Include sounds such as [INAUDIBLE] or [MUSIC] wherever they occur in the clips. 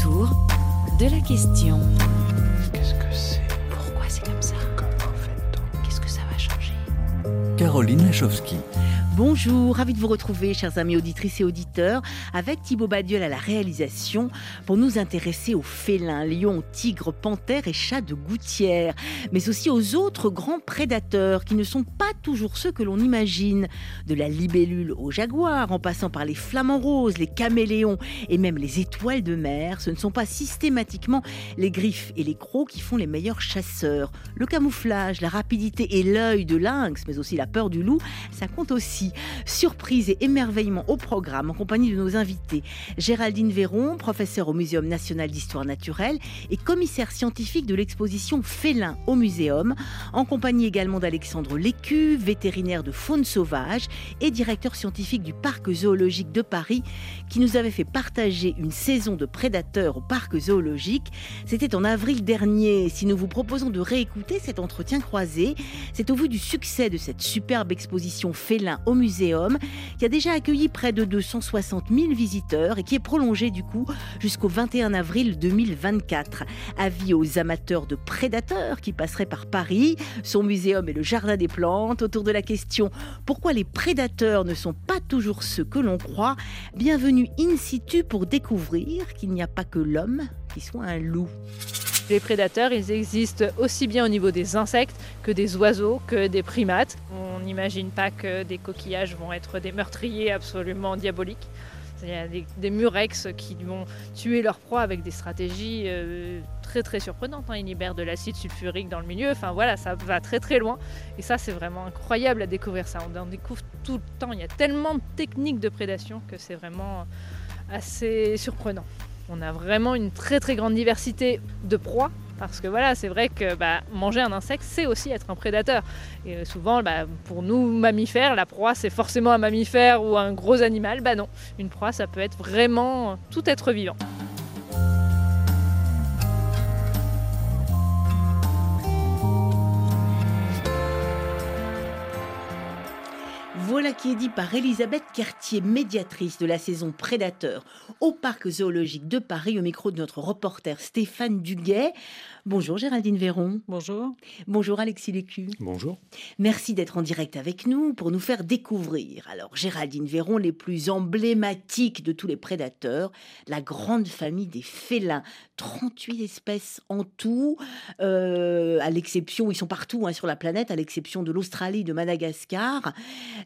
autour de la question. Qu'est-ce que c'est Pourquoi c'est comme ça Comment fait-on Qu'est-ce que ça va changer Caroline Lachowski. Bonjour, ravi de vous retrouver, chers amis auditrices et auditeurs, avec Thibaut Badiol à la réalisation pour nous intéresser aux félins, lions, tigres, panthères et chats de gouttière, mais aussi aux autres grands prédateurs qui ne sont pas toujours ceux que l'on imagine. De la libellule au jaguar, en passant par les flamants roses, les caméléons et même les étoiles de mer, ce ne sont pas systématiquement les griffes et les crocs qui font les meilleurs chasseurs. Le camouflage, la rapidité et l'œil de lynx, mais aussi la peur du loup, ça compte aussi. Surprise et émerveillement au programme en compagnie de nos invités. Géraldine Véron, professeure au Muséum national d'histoire naturelle et commissaire scientifique de l'exposition Félin au Muséum, en compagnie également d'Alexandre Lécu, vétérinaire de faune sauvage et directeur scientifique du parc zoologique de Paris, qui nous avait fait partager une saison de prédateurs au parc zoologique. C'était en avril dernier. Si nous vous proposons de réécouter cet entretien croisé, c'est au vu du succès de cette superbe exposition Félin au Muséum, qui a déjà accueilli près de 260 000 visiteurs et qui est prolongée du coup jusqu'au 21 avril 2024. Avis aux amateurs de prédateurs qui passeraient par Paris, son muséum et le jardin des plantes autour de la question pourquoi les prédateurs ne sont pas toujours ceux que l'on croit? Bienvenue in situ pour découvrir qu'il n'y a pas que l'homme qui soit un loup. Les prédateurs, ils existent aussi bien au niveau des insectes que des oiseaux, que des primates. On n'imagine pas que des coquillages vont être des meurtriers absolument diaboliques. Il y a des, murex qui vont tuer leur proie avec des stratégies euh, très très surprenantes. hein. Ils libèrent de l'acide sulfurique dans le milieu. Enfin voilà, ça va très très loin. Et ça, c'est vraiment incroyable à découvrir ça. On en découvre tout le temps. Il y a tellement de techniques de prédation que c'est vraiment assez surprenant. On a vraiment une très très grande diversité de proies. Parce que voilà, c'est vrai que bah, manger un insecte, c'est aussi être un prédateur. Et souvent, bah, pour nous mammifères, la proie, c'est forcément un mammifère ou un gros animal. Bah non, une proie, ça peut être vraiment tout être vivant. Voilà qui est dit par Elisabeth Cartier, médiatrice de la saison Prédateur au Parc zoologique de Paris, au micro de notre reporter Stéphane Duguet. Bonjour Géraldine Véron. Bonjour. Bonjour Alexis Lécu. Bonjour. Merci d'être en direct avec nous pour nous faire découvrir. Alors, Géraldine Véron, les plus emblématiques de tous les prédateurs, la grande famille des félins. 38 espèces en tout, euh, à l'exception, ils sont partout hein, sur la planète, à l'exception de l'Australie, de Madagascar,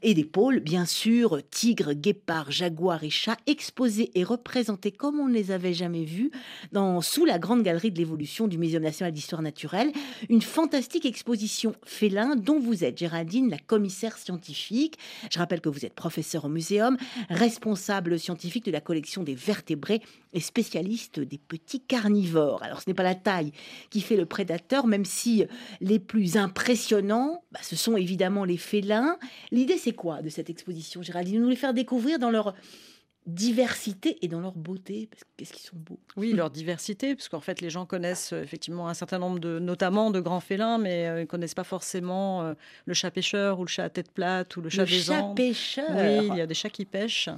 et des pôles, bien sûr, tigres, guépards, jaguars et chats, exposés et représentés comme on ne les avait jamais vus dans, sous la grande galerie de l'évolution du Muséum national d'histoire naturelle. Une fantastique exposition félin dont vous êtes, Géraldine, la commissaire scientifique. Je rappelle que vous êtes professeur au muséum, responsable scientifique de la collection des vertébrés et spécialiste des petits carnivores. Alors ce n'est pas la taille qui fait le prédateur, même si les plus impressionnants, bah, ce sont évidemment les félins. L'idée c'est quoi de cette exposition, Géraldine? Nous les faire découvrir dans leur diversité et dans leur beauté, parce que qu'est-ce qu'ils sont beaux. Oui, leur diversité, parce qu'en fait, les gens connaissent euh, effectivement un certain nombre de, notamment de grands félins, mais euh, ils ne connaissent pas forcément euh, le chat pêcheur ou le chat à tête plate ou le chat Le des chat Andes. pêcheur. Oui, il y a des chats qui pêchent.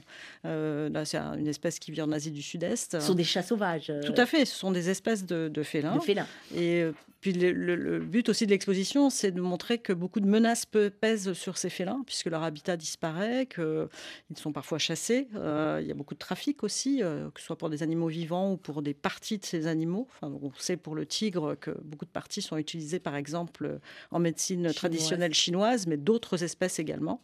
Euh, là, c'est une espèce qui vit en Asie du Sud-Est. Ce sont des chats sauvages. Tout à fait, ce sont des espèces de, de félins. de félins. Et puis le, le- le but aussi de l'exposition, c'est de montrer que beaucoup de menaces pèsent sur ces félins, puisque leur habitat disparaît, qu'ils sont parfois chassés. Euh, il y a beaucoup de trafic aussi, euh, que ce soit pour des animaux vivants ou pour des parties de ces animaux. Enfin, on sait pour le tigre que beaucoup de parties sont utilisées, par exemple, en médecine Chinoise. traditionnelle chinoise, mais d'autres espèces également.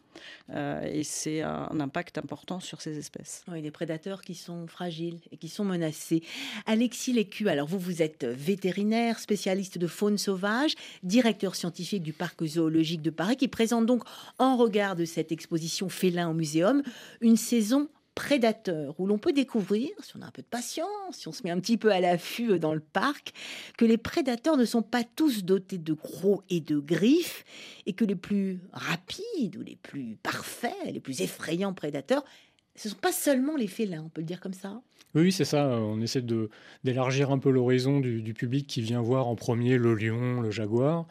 Euh, et c'est un, un impact important sur ces espèces. Oui, des prédateurs qui sont fragiles et qui sont menacés. Alexis Lécu, alors vous, vous êtes vétérinaire, spécialiste de faune sauvage, directeur scientifique du parc zoologique de Paris, qui présente donc, en regard de cette exposition félin au muséum, une saison prédateur, où l'on peut découvrir, si on a un peu de patience, si on se met un petit peu à l'affût dans le parc, que les prédateurs ne sont pas tous dotés de crocs et de griffes, et que les plus rapides ou les plus parfaits, les plus effrayants prédateurs Ce ne sont pas seulement les félins, on peut le dire comme ça Oui, c'est ça. On essaie de, d'élargir un peu l'horizon du, du public qui vient voir en premier le lion, le jaguar,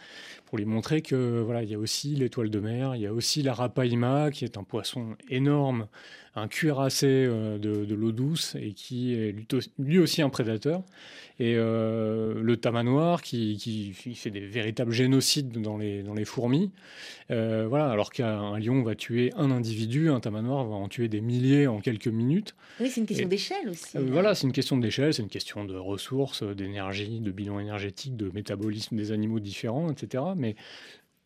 pour lui montrer que voilà, il y a aussi l'étoile de mer, il y a aussi la rapaïma, qui est un poisson énorme, un cuirassé euh, de, de l'eau douce et qui est lui, aussi un prédateur. Et euh, le tamanoir qui, qui fait des véritables génocides dans les, dans les fourmis. Euh, voilà, alors qu'un lion va tuer un individu, un tamanoir va en tuer des milliers en quelques minutes. Oui, c'est une question Et- d'échelle aussi. Euh, voilà, c'est une question d'échelle, c'est une question de ressources, d'énergie, de bilan énergétique, de métabolisme des animaux différents, etc. Mais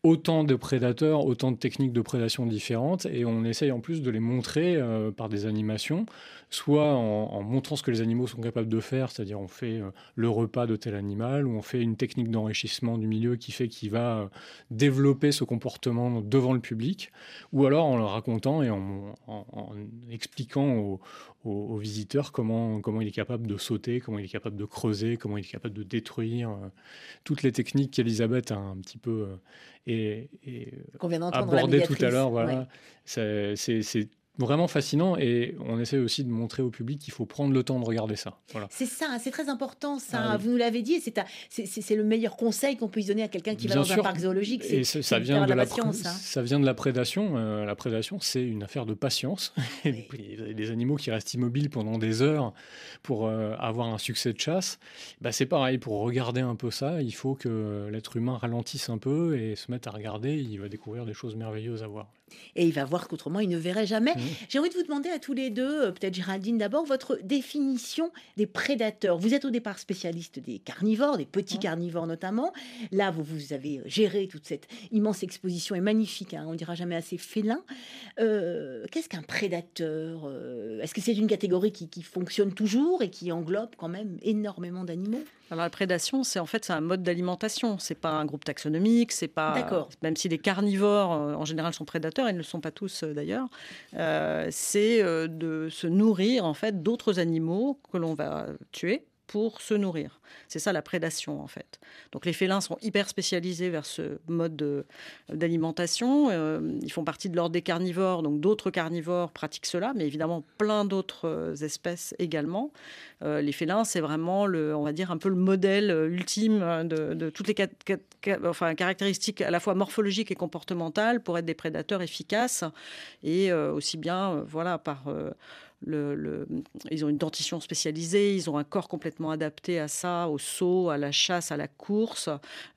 autant de prédateurs, autant de techniques de prédation différentes, et on essaye en plus de les montrer euh, par des animations, soit en, en montrant ce que les animaux sont capables de faire, c'est-à-dire on fait euh, le repas de tel animal, ou on fait une technique d'enrichissement du milieu qui fait qu'il va euh, développer ce comportement devant le public, ou alors en le racontant et en, en- en expliquant aux, aux- aux visiteurs comment, comment il est capable de sauter, comment il est capable de creuser, comment il est capable de détruire, euh, toutes les techniques qu'Elisabeth a un petit peu euh, et, et, Qu'on vient d'entendre la abordé tout à l'heure. Voilà. Ouais. C'est vraiment fascinant et on essaie aussi de montrer au public qu'il faut prendre le temps de regarder ça. Voilà. C'est ça, c'est très important ça. Ah oui. Vous nous l'avez dit, c'est le meilleur conseil qu'on puisse donner à quelqu'un qui va dans un parc zoologique. Et C'est ça, vient de la, patience. hein. ça vient de la prédation. Euh, la prédation, c'est une affaire de patience. [LAUGHS] Oui. des animaux qui restent immobiles pendant des heures pour euh, avoir un succès de chasse. Bah, c'est pareil, pour regarder un peu ça, il faut que l'être humain ralentisse un peu et se mette à regarder. Il va découvrir des choses merveilleuses à voir. Et il va voir qu'autrement, il ne verrait jamais. Mhm. J'ai envie de vous demander à tous les deux, euh, peut-être Géraldine d'abord, votre définition des prédateurs. Vous êtes au départ spécialiste des carnivores, des petits Mhm. carnivores notamment. Là, vous, vous avez géré toute cette immense exposition et magnifique, hein, on dira jamais assez félin. Euh, Qu'est-ce qu'un prédateur Euh, Est-ce que c'est une catégorie qui, qui fonctionne toujours et qui englobe quand même énormément d'animaux? Alors la prédation, c'est en fait c'est un mode d'alimentation. C'est pas un groupe taxonomique. C'est pas D'accord. même si les carnivores euh, en général sont prédateurs, ils ne le sont pas tous euh, d'ailleurs. euh, c'est de se nourrir en fait d'autres animaux que l'on va tuer pour se nourrir. C'est ça la prédation en fait. Donc les félins sont hyper spécialisés vers ce mode de- d'alimentation. Euh, ils font partie de l'ordre des carnivores, donc d'autres carnivores pratiquent cela, mais évidemment plein d'autres euh, espèces également. Euh, les félins, c'est vraiment le, on va dire un peu le modèle ultime euh, de, toutes les caractéristiques à la fois morphologiques et comportementales pour être des prédateurs efficaces et aussi bien, voilà, par ils ont une dentition spécialisée, ils ont un corps complètement adapté à ça, au saut, à la chasse, à la course,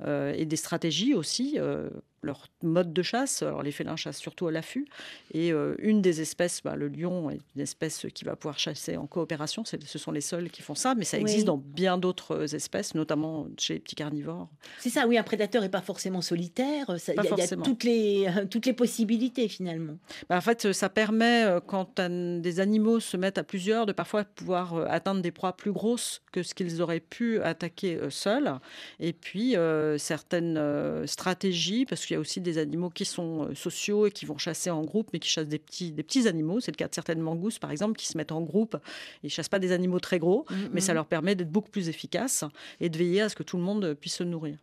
euh, et des stratégies aussi. euh, leur mode de chasse, alors les félins chassent surtout à l'affût, et euh, une des espèces, bah, le lion, est une espèce qui va pouvoir chasser en coopération. Ce sont les seuls qui font ça, mais ça Oui. existe dans bien d'autres espèces, notamment chez les petits carnivores. C'est ça, oui, un prédateur n'est pas forcément solitaire. Il y a- y, toutes les, toutes les possibilités finalement. Bah, en fait, ça permet, euh, quand un- des animaux se mettent à plusieurs, de parfois pouvoir euh, atteindre des proies plus grosses que ce qu'ils auraient pu attaquer euh, seuls. Et puis, euh, certaines euh, stratégies, parce qu'il y a aussi des animaux qui sont euh, sociaux et qui vont chasser en groupe, mais qui chassent des petits, des petits animaux. C'est le cas de certaines mangousses, par exemple, qui se mettent en groupe. Ils ne chassent pas des animaux très gros, mais ça leur permet d'être beaucoup plus efficaces et de veiller à ce que tout le monde puisse se nourrir.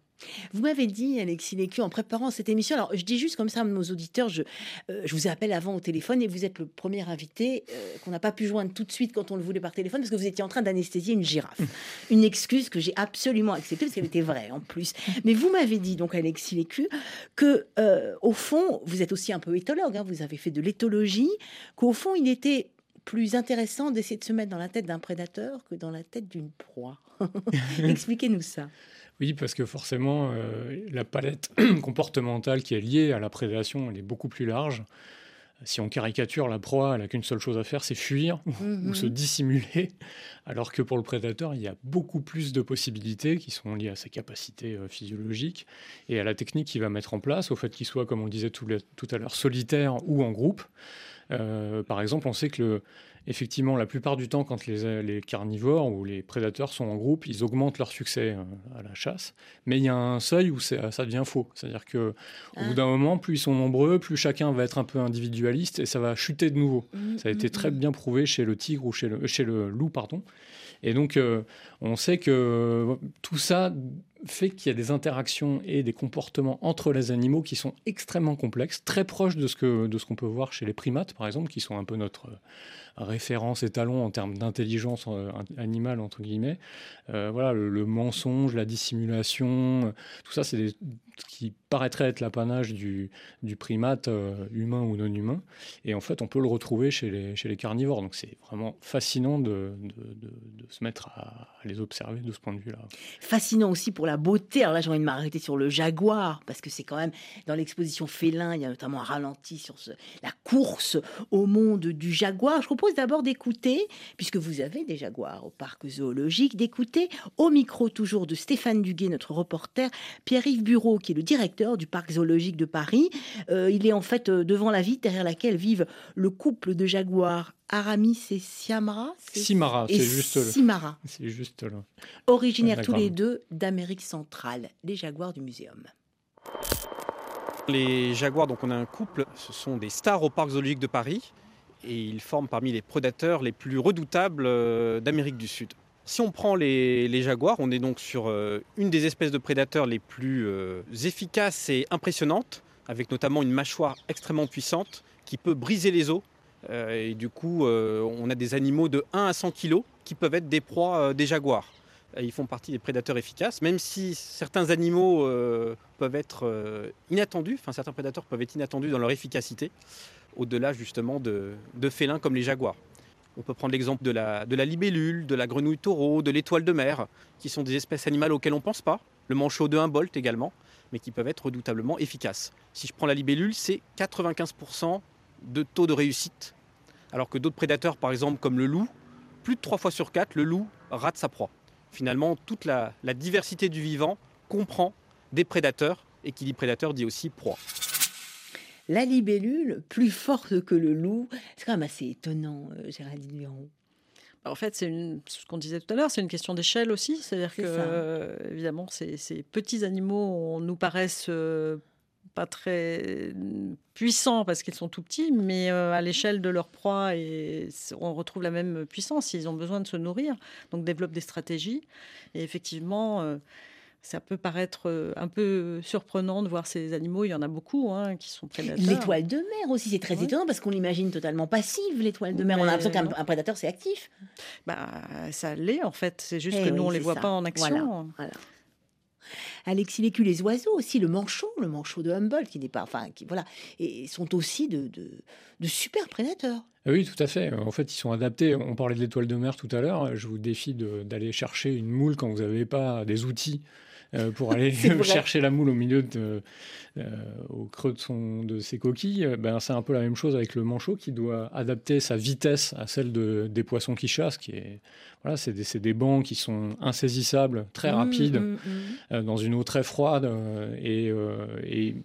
Vous m'avez dit, Alexis Lécu, en préparant cette émission, alors je dis juste comme ça à nos auditeurs, je, euh, je vous appelle avant au téléphone et vous êtes le premier invité euh, qu'on n'a pas pu joindre tout de suite quand on le voulait par téléphone parce que vous étiez en train d'anesthésier une girafe. Une excuse que j'ai absolument acceptée parce qu'elle était vraie en plus. Mais vous m'avez dit, donc Alexis Lécu, que euh, au fond, vous êtes aussi un peu éthologue, hein, vous avez fait de l'éthologie, qu'au fond, il était plus intéressant d'essayer de se mettre dans la tête d'un prédateur que dans la tête d'une proie. [LAUGHS] Expliquez-nous ça. Oui, parce que forcément, euh, la palette [CLEARS THROAT] comportementale qui est liée à la prédation, elle est beaucoup plus large. Si on caricature la proie, elle n'a qu'une seule chose à faire, c'est fuir Mhm. ou se dissimuler. Alors que pour le prédateur, il y a beaucoup plus de possibilités qui sont liées à ses capacités euh, physiologiques et à la technique qu'il va mettre en place, au fait qu'il soit, comme on le disait tout à l'heure, solitaire ou en groupe. Euh, par exemple, on sait que le, effectivement, la plupart du temps, quand les, les carnivores ou les prédateurs sont en groupe, ils augmentent leur succès euh, à la chasse. Mais il y a un seuil où ça devient faux. C'est-à-dire que au Ah. bout d'un moment, plus ils sont nombreux, plus chacun va être un peu individualiste et ça va chuter de nouveau. Ça a été très bien prouvé chez le tigre ou chez le, chez le loup, pardon. Et donc, euh, on sait que tout ça fait qu'il y a des interactions et des comportements entre les animaux qui sont extrêmement complexes, très proches de ce que de ce qu'on peut voir chez les primates, par exemple, qui sont un peu notre référence étalon en termes d'intelligence animale, entre guillemets. voilà, le, mensonge, la dissimulation, tout ça, c'est des qui paraîtrait être l'apanage du, du, primate euh, humain ou non humain. Et en fait, on peut le retrouver chez les, chez les carnivores. Donc c'est vraiment fascinant de, de, de, se mettre à, les observer de ce point de vue-là. Fascinant aussi pour la beauté. Alors là, j'ai envie de m'arrêter sur le jaguar, parce que c'est quand même dans l'exposition félin, il y a notamment un ralenti sur ce, la course au monde du jaguar. Je propose d'abord d'écouter, puisque vous avez des jaguars au parc zoologique, d'écouter au micro toujours de Stéphane Duguet, notre reporter, Pierre-Yves Bureau, qui est le directeur du parc zoologique de Paris. Euh, il est en fait euh, devant la vitre derrière laquelle vivent le couple de jaguars Aramis et Siamara. Simara, c'est juste Simara. C'est juste là. Originaires tous les deux d'Amérique centrale, les jaguars du muséum. Les jaguars, donc on a un couple, ce sont des stars au parc zoologique de Paris et ils forment parmi les prédateurs les plus redoutables euh, d'Amérique du Sud. Si on prend les, jaguars, on est donc sur euh, une des espèces de prédateurs les plus euh, efficaces et impressionnantes, avec notamment une mâchoire extrêmement puissante qui peut briser les os. Et du coup, on a des animaux de 1 à 100 kg qui peuvent être des proies des jaguars. Ils font partie des prédateurs efficaces, même si certains animaux peuvent être inattendus, enfin certains prédateurs peuvent être inattendus dans leur efficacité, au-delà justement de félins comme les jaguars. On peut prendre l'exemple de la, de la libellule, de la grenouille taureau, de l'étoile de mer, qui sont des espèces animales auxquelles on ne pense pas. Le manchot de Humboldt également, mais qui peuvent être redoutablement efficaces. Si je prends la libellule, c'est 95% de taux de réussite. Alors que d'autres prédateurs, par exemple comme le loup, plus de 3 fois sur 4, le loup rate sa proie. Finalement, toute la, la diversité du vivant comprend des prédateurs, et qui dit prédateur dit aussi proie la libellule plus forte que le loup. C'est quand même assez étonnant, euh, Géraldine Véron. Bah, en fait, c'est ce qu'on disait tout à l'heure, c'est une question d'échelle aussi. C'est-à-dire que, euh, évidemment, ces, petits animaux nous paraissent euh, pas très puissants parce qu'ils sont tout petits, mais à l'échelle de leur proie, et on retrouve la même puissance. Ils ont besoin de se nourrir, donc développent des stratégies. Et effectivement, ça peut paraître euh, un peu surprenant de voir ces animaux. Il y en a beaucoup hein, qui sont prédateurs. L'étoile de mer aussi, c'est très étonnant parce qu'on l'imagine totalement passive, l'étoile de mer. on a l'impression qu'un prédateur, c'est actif. Bah, ça l'est en fait. C'est juste eh que nous, on ne les voit pas en action. Alexis Lécu, les oiseaux aussi, le manchot, le manchot de Humboldt, qui n'est pas, enfin, qui voilà, et sont aussi de, de, de super prédateurs. Ah oui, tout à fait. En fait, ils sont adaptés. On parlait de l'étoile de mer tout à l'heure. Je vous défie d'aller chercher une moule quand vous n'avez pas des outils euh, pour [LAUGHS] aller chercher la moule au milieu de, euh, au creux de, son, de ses coquilles. Euh, ben, c'est un peu la même chose avec le manchot qui doit adapter sa vitesse à celle de, des poissons qui chassent. Qui est, voilà, c'est des, des, bancs qui sont insaisissables, très mmh, rapides, mmh, mmh. dans une eau très froide. et, et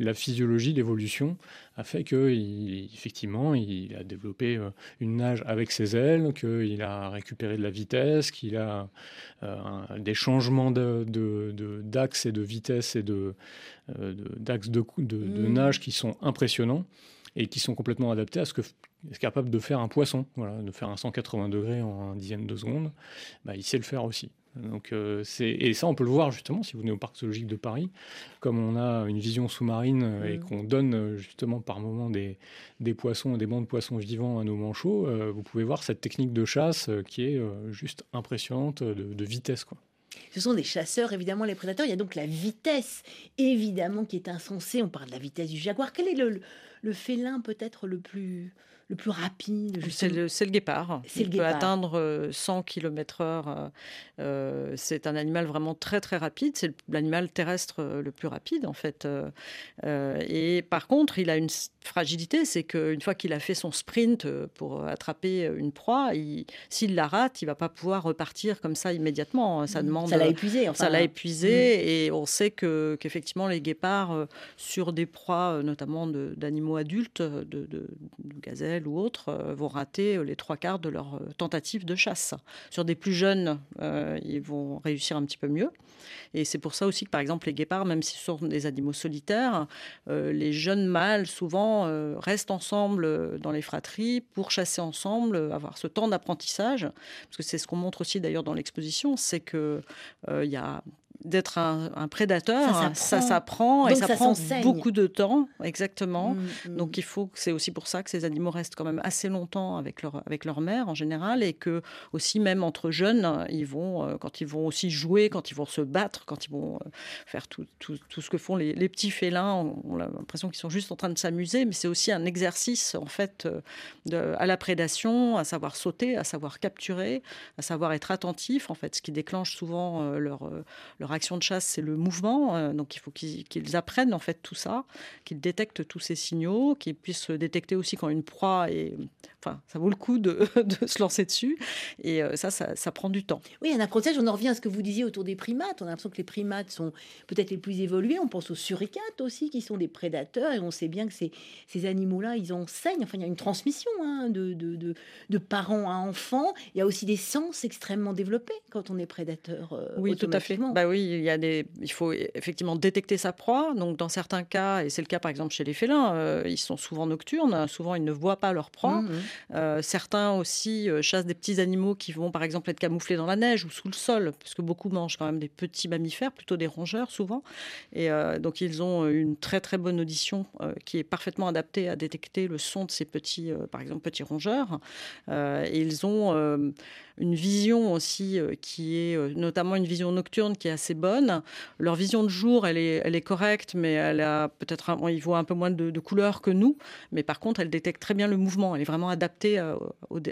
la physiologie, l'évolution a fait qu'effectivement, il, il a développé euh, une nage avec ses ailes, qu'il a récupéré de la vitesse, qu'il a euh, des changements d'axe de, de, et de vitesse et de, euh, d'axe de, de, nage qui sont impressionnants et qui sont complètement adaptés à ce que est capable de faire un poisson, voilà, de faire un 180 degrés en un dixième de seconde, bah, il sait le faire aussi. Donc, euh, et ça, on peut le voir justement si vous venez au parc zoologique de Paris, comme on a une vision sous-marine euh, et mm. qu'on donne euh, justement par moment des, des poissons des bancs de poissons vivants à nos manchots, vous pouvez voir cette technique de chasse qui est juste impressionnante de, vitesse. Quoi. Ce sont des chasseurs, évidemment, les prédateurs. Il y a donc la vitesse, évidemment, qui est insensée. On parle de la vitesse du jaguar. Quel est le, le félin peut-être le plus le plus rapide C'est le, le, guépard. Il peut atteindre 100 euh, km/h. Euh, c'est un animal vraiment très très rapide. C'est l'animal terrestre euh, le plus rapide en fait. et par contre, il a une fragilité, c'est qu'une fois qu'il a fait son sprint pour attraper une proie, s'il la rate, il va pas pouvoir repartir comme ça immédiatement. Ça mmh. demande. Ça l'a épuisé. Ça l'a épuisé. Mmh. Et on sait que qu'effectivement les guépards sur des proies, notamment d'animaux adultes, de, de, gazelles ou autres euh, vont rater euh, les trois quarts de leur euh, tentative de chasse. Sur des plus jeunes, ils vont réussir un petit peu mieux. Et c'est pour ça aussi que, par exemple, les guépards, même si ce sont des animaux solitaires, les jeunes mâles, souvent, restent ensemble dans les fratries pour chasser ensemble, avoir ce temps d'apprentissage. Parce que c'est ce qu'on montre aussi d'ailleurs dans l'exposition, c'est qu'il il y a d'être un, un prédateur, Ça hein, s'apprend. et ça, ça prend beaucoup de temps, exactement. Mm, mm. Donc il faut, c'est aussi pour ça que ces animaux restent quand même assez longtemps avec leur, avec leur mère en général et que aussi même entre jeunes, ils vont, euh, quand ils vont aussi jouer, quand ils vont se battre, quand ils vont euh, faire tout, tout, tout ce que font les, les petits félins, on, on a l'impression qu'ils sont juste en train de s'amuser, mais c'est aussi un exercice en fait euh, de- à la prédation, à savoir sauter, à savoir capturer, à savoir être attentif. En fait, ce qui déclenche souvent leur, euh, leur action de chasse, c'est le mouvement. euh, donc il faut qu'ils apprennent en fait tout ça, qu'ils détectent tous ces signaux, qu'ils puissent détecter aussi quand une proie est. Enfin, ça vaut le coup de, [LAUGHS] de se lancer dessus. Et euh, ça, ça, ça prend du temps. Oui, un apprentissage, on en revient à ce que vous disiez autour des primates. On a l'impression que les primates sont peut-être les plus évolués. On pense aux suricates aussi, qui sont des prédateurs. Et on sait bien que ces, ces animaux-là, ils enseignent. Enfin, il y a une transmission hein, de, de, de, de parents à enfants. Il y a aussi des sens extrêmement développés quand on est prédateur. euh, Oui, tout à fait. Bah oui, il y a des, il faut effectivement détecter sa proie. Donc dans certains cas, et c'est le cas par exemple chez les félins, euh, ils sont souvent nocturnes. Souvent, ils ne voient pas leur proie. Mhm. Euh, certains aussi euh, chassent des petits animaux qui vont par exemple être camouflés dans la neige ou sous le sol, parce que beaucoup mangent quand même des petits mammifères, plutôt des rongeurs souvent. Et euh, donc ils ont une très très bonne audition qui est parfaitement adaptée à détecter le son de ces petits, par exemple petits rongeurs. Et ils ont une vision aussi euh, qui est euh, notamment une vision nocturne qui est assez bonne. Leur vision de jour, elle est, elle est correcte, mais elle a peut-être ils voient un peu moins de, de couleurs que nous. Mais par contre, elle détecte très bien le mouvement. Elle est vraiment adaptée euh,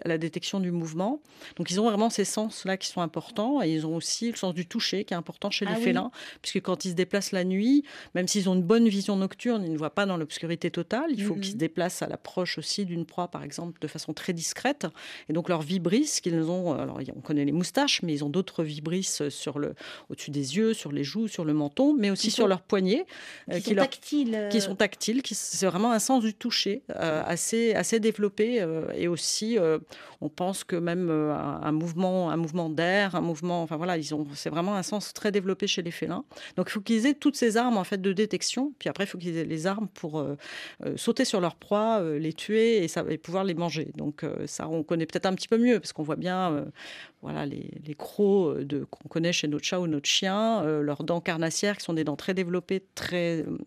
à la détection du mouvement. Donc ils ont vraiment ces sens-là qui sont importants. Et ils ont aussi le sens du toucher qui est important chez Ah les oui. félins, puisque quand ils se déplacent la nuit, même s'ils ont une bonne vision nocturne, ils ne voient pas dans l'obscurité totale. Il faut Mhm. qu'ils se déplacent à l'approche aussi d'une proie, par exemple, de façon très discrète. Et donc leurs vibrisses qu'ils ont, alors on connaît les moustaches, mais ils ont d'autres vibrisses sur le, au-dessus des yeux, sur les joues, sur le menton, mais aussi sur leurs poignets, euh, Qui sont leur- tactiles. euh, qui sont tactiles, qui c'est vraiment un sens du toucher euh, assez assez développé euh, et aussi euh, on pense que même euh, un, un mouvement un mouvement d'air, un mouvement enfin voilà, ils ont c'est vraiment un sens très développé chez les félins. Donc il faut qu'ils aient toutes ces armes en fait de détection, puis après il faut qu'ils aient les armes pour euh, euh, sauter sur leur proie, euh, les tuer et ça et pouvoir les manger. Donc euh, ça on connaît peut-être un petit peu mieux parce qu'on voit bien euh, voilà les, les crocs euh, qu'on connaît chez notre chat ou notre chien, euh, leurs dents carnassières qui sont des dents très développées, très euh,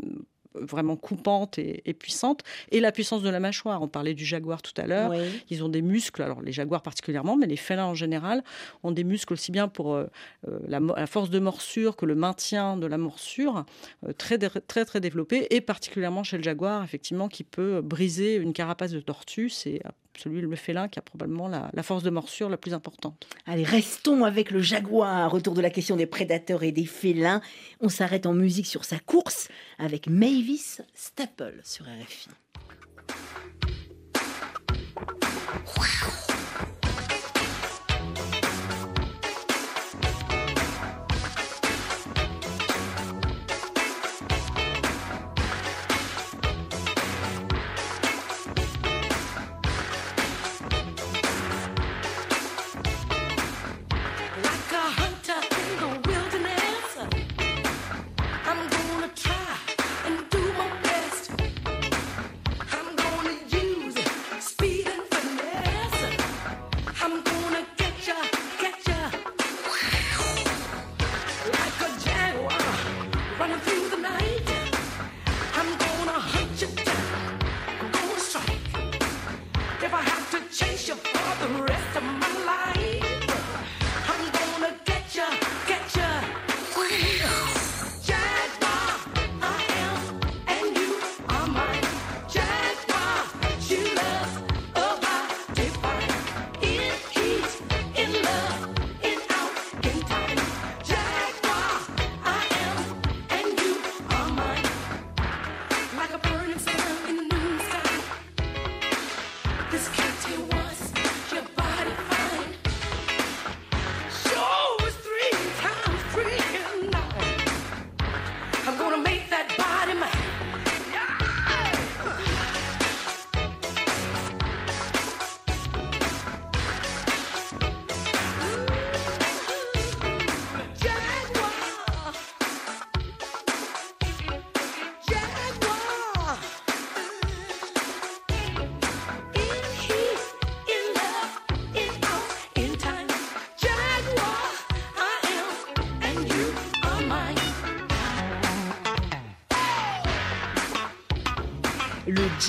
vraiment coupantes et, et puissantes, et la puissance de la mâchoire. On parlait du jaguar tout à l'heure. oui. Ils ont des muscles, alors les jaguars particulièrement, mais les félins en général ont des muscles aussi bien pour euh, euh, la, force de morsure que le maintien de la morsure, euh, très, très très développé, et particulièrement chez le jaguar, effectivement, qui peut briser une carapace de tortue. C'est celui le félin qui a probablement la, force de morsure la plus importante. Allez, restons avec le jaguar. Retour de la question des prédateurs et des félins. On s'arrête en musique sur sa course avec Mavis Staple sur RFI.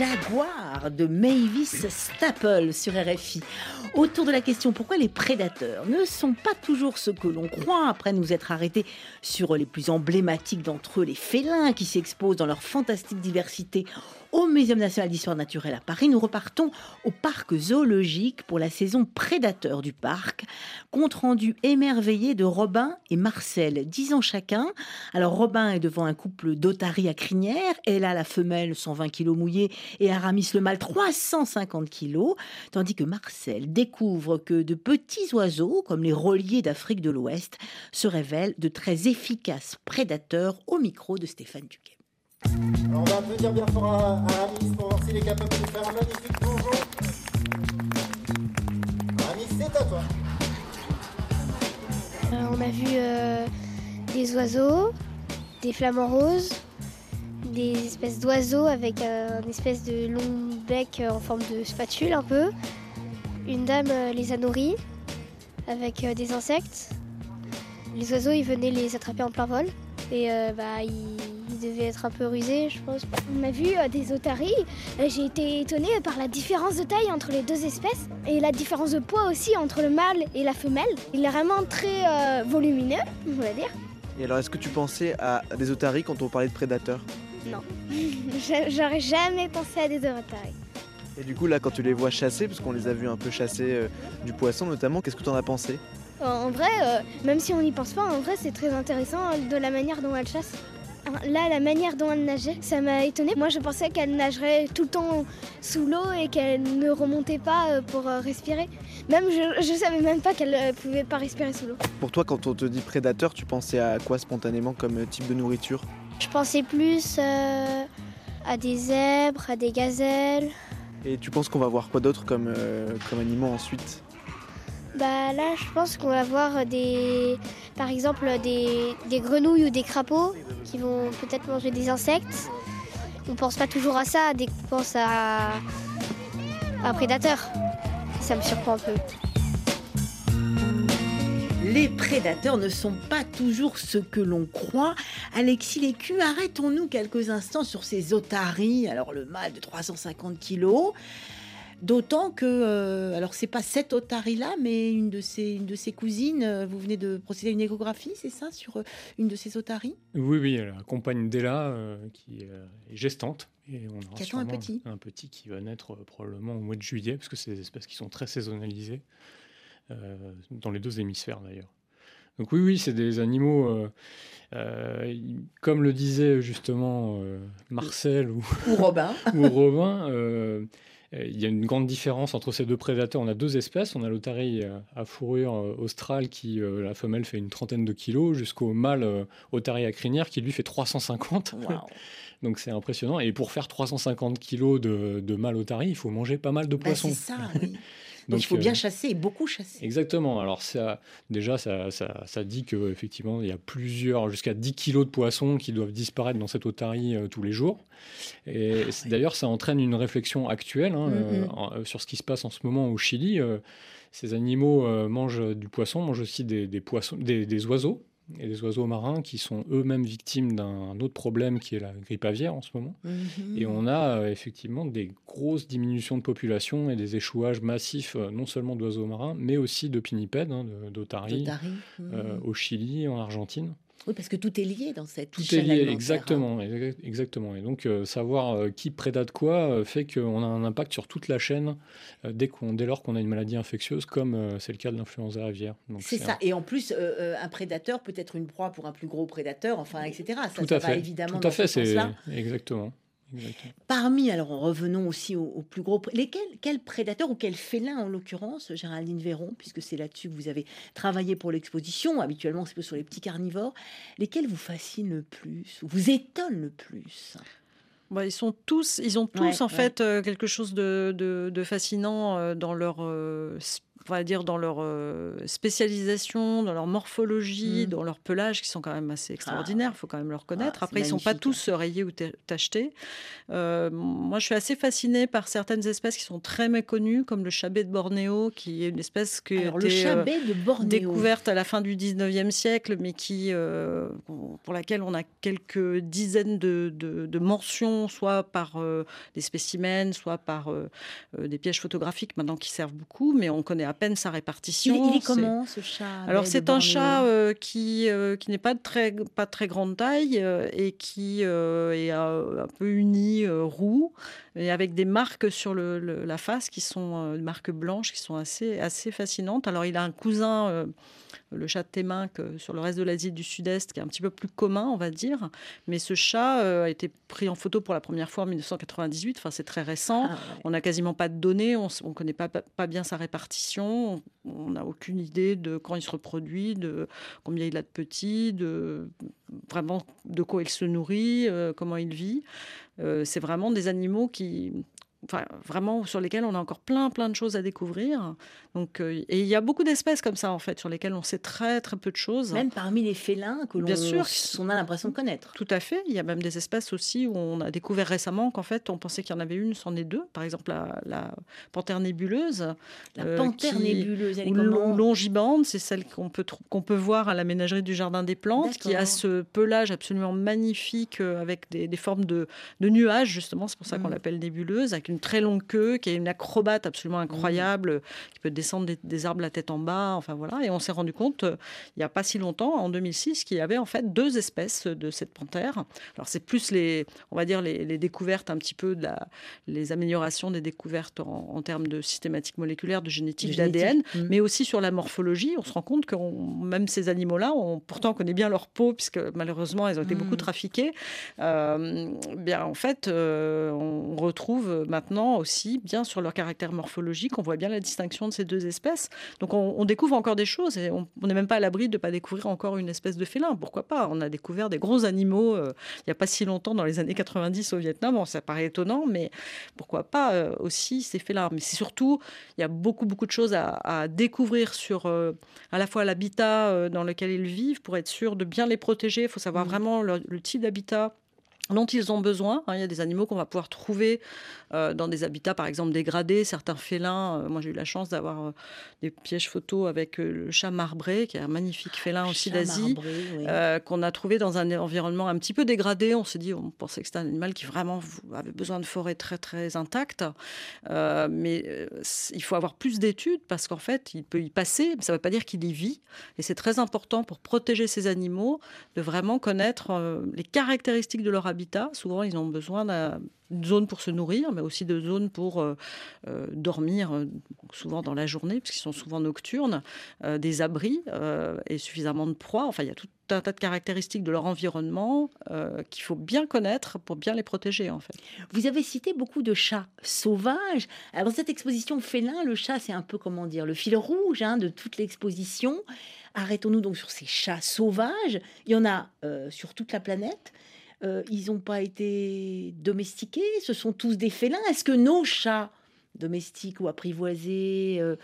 Jaguar de Mavis Staple sur RFI. Autour de la question pourquoi les prédateurs ne sont pas toujours ce que l'on croit, après nous être arrêtés sur les plus emblématiques d'entre eux, les félins qui s'exposent dans leur fantastique diversité au Muséum national d'histoire naturelle à Paris, nous repartons au parc zoologique pour la saison prédateur du parc. Compte rendu émerveillé de Robin et Marcel, 10 ans chacun. Alors Robin est devant un couple d'otaries à crinière, elle a la femelle 120 kg mouillée et Aramis le mâle 350 kg, tandis que Marcel découvre que de petits oiseaux, comme les reliers d'Afrique de l'Ouest, se révèlent de très efficaces prédateurs au micro de Stéphane Duquet. On va applaudir bien fort à, à Amis pour voir s'il est capable de faire un magnifique bonjour. Amis, c'est à toi. On a vu euh, des oiseaux, des flamants roses, des espèces d'oiseaux avec euh, une espèce de long bec euh, en forme de spatule un peu. Une dame euh, les a nourris avec des insectes. Les oiseaux, ils venaient les attraper en plein vol. Et bah, ils, ils devaient être un peu rusés, je pense. On a vu euh, des otaries. Euh, J'ai été étonnée par la différence de taille entre les deux espèces et la différence de poids aussi entre le mâle et la femelle. Il est vraiment très euh, volumineux, on va dire. Et alors, est-ce que tu pensais à des otaries quand on parlait de prédateurs? Non, [LAUGHS] J'a- j'aurais jamais pensé à des otaries. Et du coup, là, quand tu les vois chasser, parce qu'on les a vus un peu chasser euh, du poisson notamment, qu'est-ce que tu en as pensé? En vrai, euh, même si on n'y pense pas, en vrai, c'est très intéressant de la manière dont elle chasse. Là, la manière dont elle nageait, ça m'a étonnée. Moi, je pensais qu'elle nagerait tout le temps sous l'eau et qu'elle ne remontait pas euh, pour euh, respirer. Même, je, je savais même pas qu'elle euh, pouvait pas respirer sous l'eau. Pour toi, quand on te dit prédateur, tu pensais à quoi spontanément comme type de nourriture? Je pensais plus euh, à des zèbres, à des gazelles. Et tu penses qu'on va voir quoi d'autre comme, euh, comme animaux ensuite? Bah là, je pense qu'on va voir des, par exemple, des, des grenouilles ou des crapauds qui vont peut-être manger des insectes. On pense pas toujours à ça dès qu'on pense à un prédateur. Ça me surprend un peu. Les prédateurs ne sont pas toujours ce que l'on croit. Alexis Lécu, arrêtons-nous quelques instants sur ces otaries. Alors le mâle de 350 kilos. D'autant que, euh, alors c'est pas cette otarie-là, mais une de ses, une de ses cousines, euh, vous venez de procéder à une échographie, c'est ça, sur euh, une de ces otaries? Oui, oui, elle accompagne Della, euh, qui est gestante. Et on aura Qui un petit. Un petit qui va naître probablement au mois de juillet, parce que c'est des espèces qui sont très saisonnalisées, dans les deux hémisphères d'ailleurs. Donc oui, oui, c'est des animaux, euh, euh, comme le disait justement euh, Marcel ou, Ou Robin [LAUGHS] ou Robin, il y a une grande différence entre ces deux prédateurs. On a deux espèces. On a l'otarie euh, à fourrure euh, australe qui, euh, la femelle, fait une trentaine de kilos, jusqu'au mâle euh, otarie à crinière qui, lui, fait 350. Waouh. [LAUGHS] Donc c'est impressionnant. Et pour faire 350 kilos de, de mâle otarie, il faut manger pas mal de Bah, poissons. C'est ça, [LAUGHS] oui. Donc, il faut bien euh, chasser et beaucoup chasser. Exactement. Alors ça, déjà, ça, ça, ça dit qu'effectivement, il y a plusieurs, jusqu'à 10 kilos de poissons qui doivent disparaître dans cette otarie euh, tous les jours. Et c'est- d'ailleurs, ça entraîne une réflexion actuelle hein, euh, sur ce qui se passe en ce moment au Chili. Euh, ces animaux mangent du poisson, mangent aussi des, des poissons, des, des oiseaux. Et des oiseaux marins qui sont eux-mêmes victimes d'un autre problème qui est la grippe aviaire en ce moment. Mhm. Et on a euh, effectivement des grosses diminutions de population et des échouages massifs, euh, non seulement d'oiseaux marins, mais aussi de pinnipèdes, hein, de- d'otaries, D'otaries. Euh, au Chili, en Argentine. Oui, parce que tout est lié dans cette Tout est chaîne lié, alimentaire, hein. exactement, exa- exactement. Et donc, euh, savoir euh, qui prédate quoi euh, fait qu'on a un impact sur toute la chaîne dès, lors qu'on a une maladie infectieuse, comme c'est le cas de l'influenza aviaire. C'est ça. un- Et en plus, un prédateur peut être une proie pour un plus gros prédateur, enfin, etc. Ça, Tout ça à va fait. évidemment Tout à fait, ce c'est sens-là. exactement. Exactement. Parmi, alors revenons aussi aux, aux plus gros. Lesquels, quels prédateurs ou quels félins en l'occurrence, Géraldine Véron, puisque c'est là-dessus que vous avez travaillé pour l'exposition. Habituellement, c'est plus sur les petits carnivores. Lesquels vous fascinent le plus ou vous étonnent le plus? Bah, ils sont tous, ils ont tous Ouais, en ouais. fait euh, quelque chose de, de- de fascinant euh, dans leur euh, on va dire, dans leur euh, spécialisation, dans leur morphologie, Mm. dans leur pelage, qui sont quand même assez extraordinaires, il faut quand même le reconnaître. Ah, Après, ils ne sont pas tous rayés ou ta- tachetés. Euh, moi, je suis assez fascinée par certaines espèces qui sont très méconnues, comme le chabet de Bornéo, qui est une espèce qui a Alors, le été, euh, découverte à la fin du 19e siècle, mais qui, euh, pour laquelle on a quelques dizaines de, de- de mentions, soit par des spécimens, soit par des pièges photographiques maintenant qui servent beaucoup, mais on connaît à peine sa Il, répartition. il est C'est- comment ce chat alors c'est un chat euh, qui, euh, qui n'est pas de très, pas de très grande taille euh, et qui euh, est euh, un peu uni, roux, et avec des marques sur le- le- la face qui sont euh, des marques blanches qui sont assez, assez fascinantes. Alors il a un cousin, euh, le chat de Téminck, euh, sur le reste de l'Asie du Sud-Est, qui est un petit peu plus commun, on va dire. Mais ce chat euh, a été pris en photo pour la première fois en 1998, enfin c'est très récent. Ah, ouais. On n'a quasiment pas de données, on ne connaît pas, pas, pas bien sa répartition, on on n'a aucune idée de quand il se reproduit, de combien il a de petits, de vraiment de quoi il se nourrit, euh, comment il vit. Euh, c'est vraiment des animaux qui, enfin, vraiment sur lesquels on a encore plein plein de choses à découvrir. Donc, euh, et il y a beaucoup d'espèces comme ça en fait sur lesquelles on sait très très peu de choses. Même parmi les félins que l'on Bien sûr. on a l'impression de connaître. Tout à fait. Il y a même des espèces aussi où on a découvert récemment qu'en fait, on pensait qu'il y en avait une, c'en est deux. Par exemple, la, la panthère nébuleuse. La euh, panthère qui- nébuleuse, elle est ou long- longibande, c'est celle qu'on peut, qu'on peut voir à la ménagerie du Jardin des Plantes, qui a ce pelage absolument magnifique euh, avec des, des formes de, de nuages, justement. C'est pour ça qu'on Mm. l'appelle nébuleuse, avec une très longue queue, qui est une acrobate absolument Mm. incroyable, qui peut descendre des, des arbres la tête en bas. Enfin voilà. Et on s'est rendu compte, euh, il n'y a pas si longtemps, en 2006, qu'il y avait en fait deux espèces de cette panthère. Alors c'est plus les, on va dire les, les découvertes un petit peu de la, les améliorations des découvertes en, en termes de systématique moléculaire, de génétique, d'ADN, génétique, mm. mais aussi sur la morphologie. On se rend compte que on- même ces animaux-là, on, pourtant on connaît bien leur peau, puisque malheureusement elles ont été Mm. beaucoup trafiquées. Euh, bien en fait, euh, on retrouve maintenant aussi bien sur leur caractère morphologique, on voit bien la distinction de ces deux espèces. Donc on, on découvre encore des choses et on n'est même pas à l'abri de ne pas découvrir encore une espèce de félin. Pourquoi pas? On a découvert des gros animaux euh, il n'y a pas si longtemps, dans les années 90 au Vietnam. Bon, ça paraît étonnant, mais pourquoi pas euh, aussi ces félins? Mais c'est surtout, il y a beaucoup, beaucoup de choses à, à découvrir sur euh, à la fois l'habitat dans lequel ils vivent pour être sûr de bien les protéger. Il faut savoir vraiment le, le type d'habitat dont ils ont besoin. hein. Il y a des animaux qu'on va pouvoir trouver dans des habitats, par exemple, dégradés. Certains félins, euh, moi j'ai eu la chance d'avoir euh, des pièges photos avec euh, le chat marbré, qui est un magnifique félin aussi d'Asie, oui. euh, qu'on a trouvé dans un environnement un petit peu dégradé. On s'est dit, on pensait que c'était un animal qui vraiment avait besoin de forêt très très intacte. Euh, mais euh, il faut avoir plus d'études parce qu'en fait, il peut y passer, mais ça ne veut pas dire qu'il y vit. Et c'est très important pour protéger ces animaux de vraiment connaître euh, les caractéristiques de leur habitat. Souvent, ils ont besoin d'un- d'une zone pour se nourrir, mais aussi de zones pour euh, euh, dormir, euh, souvent dans la journée, puisqu'ils sont souvent nocturnes, des abris et suffisamment de proies. Enfin, il y a tout un tas de caractéristiques de leur environnement qu'il faut bien connaître pour bien les protéger, en fait. Vous avez cité beaucoup de chats sauvages. Alors, dans cette exposition félin, le chat, c'est un peu, comment dire, le fil rouge hein, de toute l'exposition. Arrêtons-nous donc sur ces chats sauvages. Il y en a sur toute la planète. Euh, ils n'ont pas été domestiqués. Ce sont tous des félins. Est-ce que nos chats domestiques ou apprivoisés euh,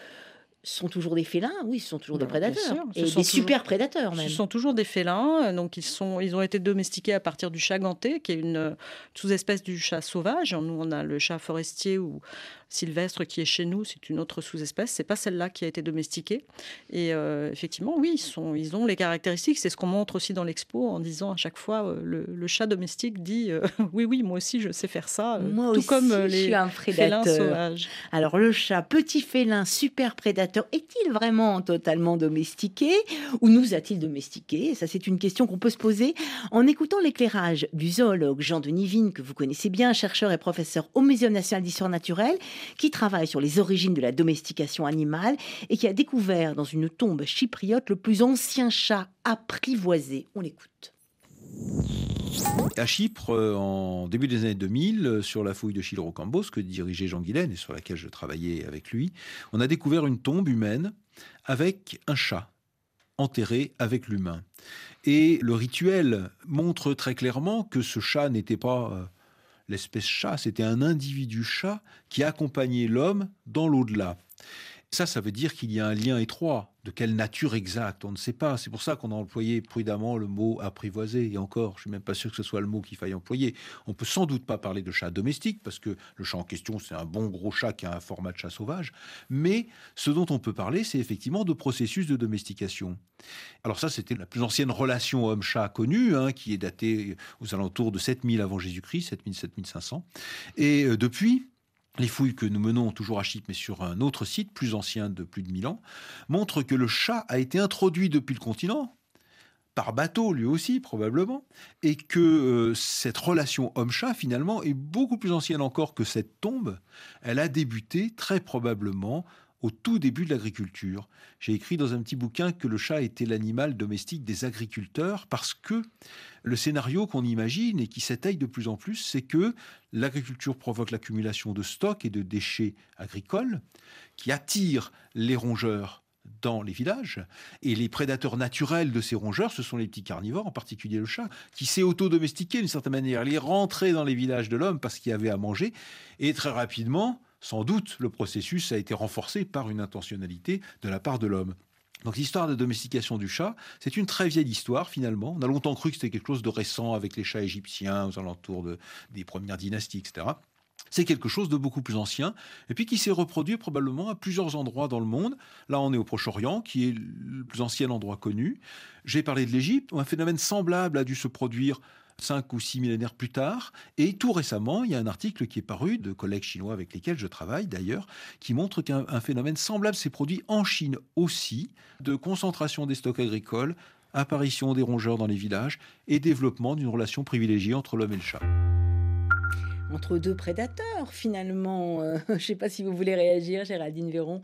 sont toujours des félins? Oui, ce sont toujours des bien prédateurs. Et des sont super toujours- prédateurs, même. Ce sont toujours des félins, euh, donc ils, sont, ils ont été domestiqués à partir du chat ganté, qui est une sous-espèce du chat sauvage. Nous, on a le chat forestier ou sylvestre qui est chez nous, c'est une autre sous-espèce. C'est pas celle-là qui a été domestiquée. Et euh, effectivement, oui, ils, sont, ils ont les caractéristiques. C'est ce qu'on montre aussi dans l'expo en disant à chaque fois, euh, le, le chat domestique dit euh, [LAUGHS] oui, oui, moi aussi, je sais faire ça, Moi tout aussi, comme je les suis un félins sauvages. Alors le chat, petit félin, super prédateur, est-il vraiment totalement domestiqué ou nous a-t-il domestiqué? Ça c'est une question qu'on peut se poser en écoutant l'éclairage du zoologue Jean-Denis Vigne, que vous connaissez bien, chercheur et professeur au Muséum national d'histoire naturelle, qui travaille sur les origines de la domestication animale et qui a découvert dans une tombe chypriote le plus ancien chat apprivoisé. On l'écoute. À Chypre, euh, en début des années 2000, euh, sur la fouille de Chilrocambos, que dirigeait Jean Guilaine et sur laquelle je travaillais avec lui, on a découvert une tombe humaine avec un chat enterré avec l'humain. Et le rituel montre très clairement que ce chat n'était pas euh, l'espèce chat, c'était un individu chat qui accompagnait l'homme dans l'au-delà. Ça, ça veut dire qu'il y a un lien étroit. De quelle nature exacte On ne sait pas. C'est pour ça qu'on a employé prudemment le mot apprivoisé. Et encore, je suis même pas sûr que ce soit le mot qu'il faille employer. On peut sans doute pas parler de chat domestique parce que le chat en question, c'est un bon gros chat qui a un format de chat sauvage. Mais ce dont on peut parler, c'est effectivement de processus de domestication. Alors ça, c'était la plus ancienne relation homme-chat connue, hein, qui est datée aux alentours de 7000 avant Jésus-Christ, 7000-7500. Et euh, depuis, les fouilles que nous menons toujours à Chypre, mais sur un autre site plus ancien de plus de 1000 ans, montrent que le chat a été introduit depuis le continent, par bateau lui aussi probablement, et que euh, cette relation homme-chat finalement est beaucoup plus ancienne encore que cette tombe. Elle a débuté très probablement au tout début de l'agriculture. J'ai écrit dans un petit bouquin que le chat était l'animal domestique des agriculteurs parce que le scénario qu'on imagine et qui s'étaye de plus en plus, c'est que l'agriculture provoque l'accumulation de stocks et de déchets agricoles qui attirent les rongeurs dans les villages. Et les prédateurs naturels de ces rongeurs, ce sont les petits carnivores, en particulier le chat, qui s'est auto-domestiqué d'une certaine manière. Il est rentré dans les villages de l'homme parce qu'il y avait à manger. Et très rapidement, sans doute, le processus a été renforcé par une intentionnalité de la part de l'homme. Donc l'histoire de domestication du chat, c'est une très vieille histoire finalement. On a longtemps cru que c'était quelque chose de récent avec les chats égyptiens aux alentours de, des premières dynasties, etc. C'est quelque chose de beaucoup plus ancien, et puis qui s'est reproduit probablement à plusieurs endroits dans le monde. Là, on est au Proche-Orient, qui est le plus ancien endroit connu. J'ai parlé de l'Égypte, où un phénomène semblable a dû se produire cinq ou six millénaires plus tard. Et tout récemment, il y a un article qui est paru de collègues chinois avec lesquels je travaille d'ailleurs, qui montre qu'un un phénomène semblable s'est produit en Chine aussi, de concentration des stocks agricoles, apparition des rongeurs dans les villages et développement d'une relation privilégiée entre l'homme et le chat entre deux prédateurs finalement. Euh, [LAUGHS] je ne sais pas si vous voulez réagir, Géraldine Véron,